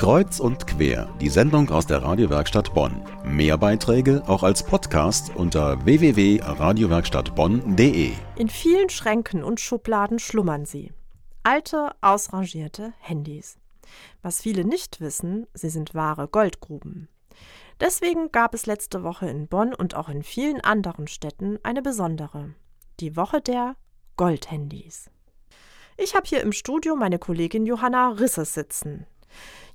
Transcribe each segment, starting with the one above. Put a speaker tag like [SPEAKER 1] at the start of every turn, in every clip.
[SPEAKER 1] Kreuz und quer, die Sendung aus der Radiowerkstatt Bonn. Mehr Beiträge auch als Podcast unter www.radiowerkstattbonn.de.
[SPEAKER 2] In vielen Schränken und Schubladen schlummern sie. Alte, ausrangierte Handys. Was viele nicht wissen, sie sind wahre Goldgruben. Deswegen gab es letzte Woche in Bonn und auch in vielen anderen Städten eine besondere. Die Woche der Goldhandys. Ich habe hier im Studio meine Kollegin Johanna Risses sitzen.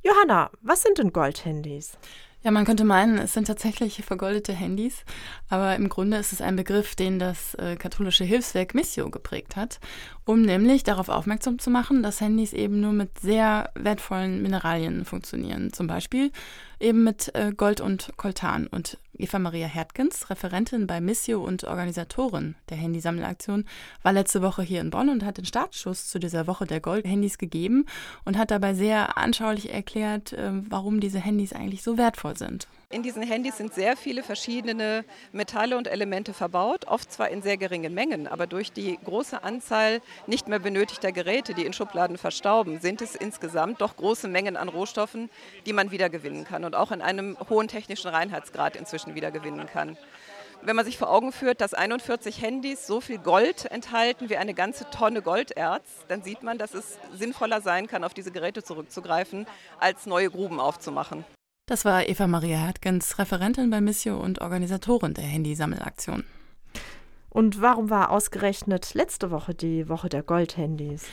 [SPEAKER 2] Johanna, was sind denn Goldhandys?
[SPEAKER 3] Ja, man könnte meinen, es sind tatsächlich vergoldete Handys, aber im Grunde ist es ein Begriff, den das äh, katholische Hilfswerk Missio geprägt hat, um nämlich darauf aufmerksam zu machen, dass Handys eben nur mit sehr wertvollen Mineralien funktionieren. Zum Beispiel eben mit äh, Gold und Koltan. Und Eva Maria Hertgens, Referentin bei Missio und Organisatorin der Handysammelaktion, war letzte Woche hier in Bonn und hat den Startschuss zu dieser Woche der Goldhandys gegeben und hat dabei sehr anschaulich erklärt, äh, warum diese Handys eigentlich so wertvoll sind.
[SPEAKER 4] In diesen Handys sind sehr viele verschiedene Metalle und Elemente verbaut, oft zwar in sehr geringen Mengen, aber durch die große Anzahl nicht mehr benötigter Geräte, die in Schubladen verstauben, sind es insgesamt doch große Mengen an Rohstoffen, die man wiedergewinnen kann und auch in einem hohen technischen Reinheitsgrad inzwischen wiedergewinnen kann. Wenn man sich vor Augen führt, dass 41 Handys so viel Gold enthalten wie eine ganze Tonne Golderz, dann sieht man, dass es sinnvoller sein kann, auf diese Geräte zurückzugreifen, als neue Gruben aufzumachen.
[SPEAKER 3] Das war Eva Maria Hertgens, Referentin bei Missio und Organisatorin der Handysammelaktion.
[SPEAKER 2] Und warum war ausgerechnet letzte Woche die Woche der Goldhandys?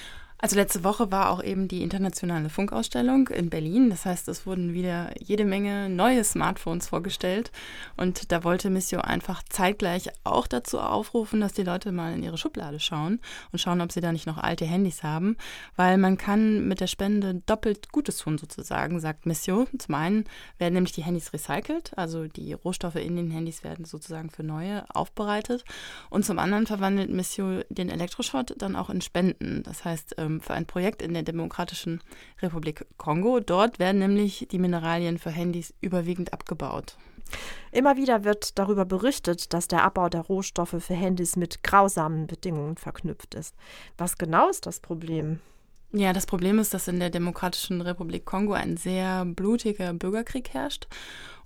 [SPEAKER 3] Also letzte Woche war auch eben die internationale Funkausstellung in Berlin. Das heißt, es wurden wieder jede Menge neue Smartphones vorgestellt. Und da wollte Missio einfach zeitgleich auch dazu aufrufen, dass die Leute mal in ihre Schublade schauen und schauen, ob sie da nicht noch alte Handys haben. Weil man kann mit der Spende doppelt Gutes tun sozusagen, sagt Missio. Zum einen werden nämlich die Handys recycelt, also die Rohstoffe in den Handys werden sozusagen für neue aufbereitet. Und zum anderen verwandelt Missio den Elektroschrott dann auch in Spenden. Das heißt, ähm, für ein Projekt in der Demokratischen Republik Kongo. Dort werden nämlich die Mineralien für Handys überwiegend abgebaut.
[SPEAKER 2] Immer wieder wird darüber berichtet, dass der Abbau der Rohstoffe für Handys mit grausamen Bedingungen verknüpft ist. Was genau ist das Problem?
[SPEAKER 3] Ja, das Problem ist, dass in der Demokratischen Republik Kongo ein sehr blutiger Bürgerkrieg herrscht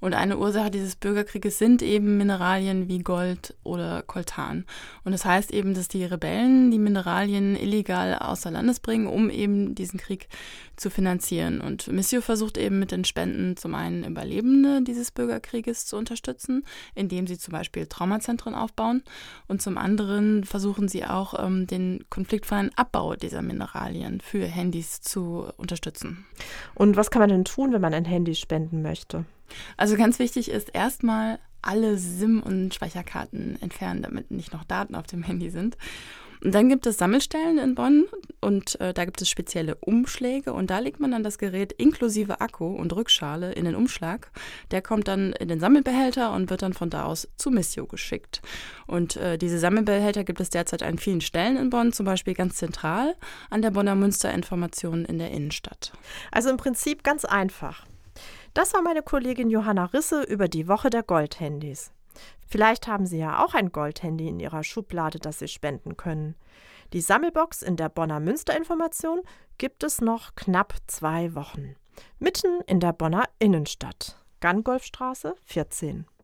[SPEAKER 3] und eine Ursache dieses Bürgerkrieges sind eben Mineralien wie Gold oder Koltan. Und das heißt eben, dass die Rebellen die Mineralien illegal außer Landes bringen, um eben diesen Krieg zu finanzieren. Und Missio versucht eben mit den Spenden zum einen Überlebende dieses Bürgerkrieges zu unterstützen, indem sie zum Beispiel Traumazentren aufbauen. Und zum anderen versuchen sie auch ähm, den konfliktfreien Abbau dieser Mineralien für Handys zu unterstützen.
[SPEAKER 2] Und was kann man denn tun, wenn man ein Handy spenden möchte?
[SPEAKER 3] Also ganz wichtig ist erstmal alle SIM- und Speicherkarten entfernen, damit nicht noch Daten auf dem Handy sind. Und dann gibt es Sammelstellen in Bonn und äh, da gibt es spezielle Umschläge und da legt man dann das Gerät inklusive Akku und Rückschale in den Umschlag. Der kommt dann in den Sammelbehälter und wird dann von da aus zu Missio geschickt. Und äh, diese Sammelbehälter gibt es derzeit an vielen Stellen in Bonn, zum Beispiel ganz zentral an der Bonner Münsterinformation in der Innenstadt.
[SPEAKER 2] Also im Prinzip ganz einfach. Das war meine Kollegin Johanna Risse über die Woche der Goldhandys. Vielleicht haben Sie ja auch ein Goldhandy in Ihrer Schublade, das Sie spenden können. Die Sammelbox in der Bonner Münsterinformation gibt es noch knapp zwei Wochen. Mitten in der Bonner Innenstadt. Gangolfstraße 14.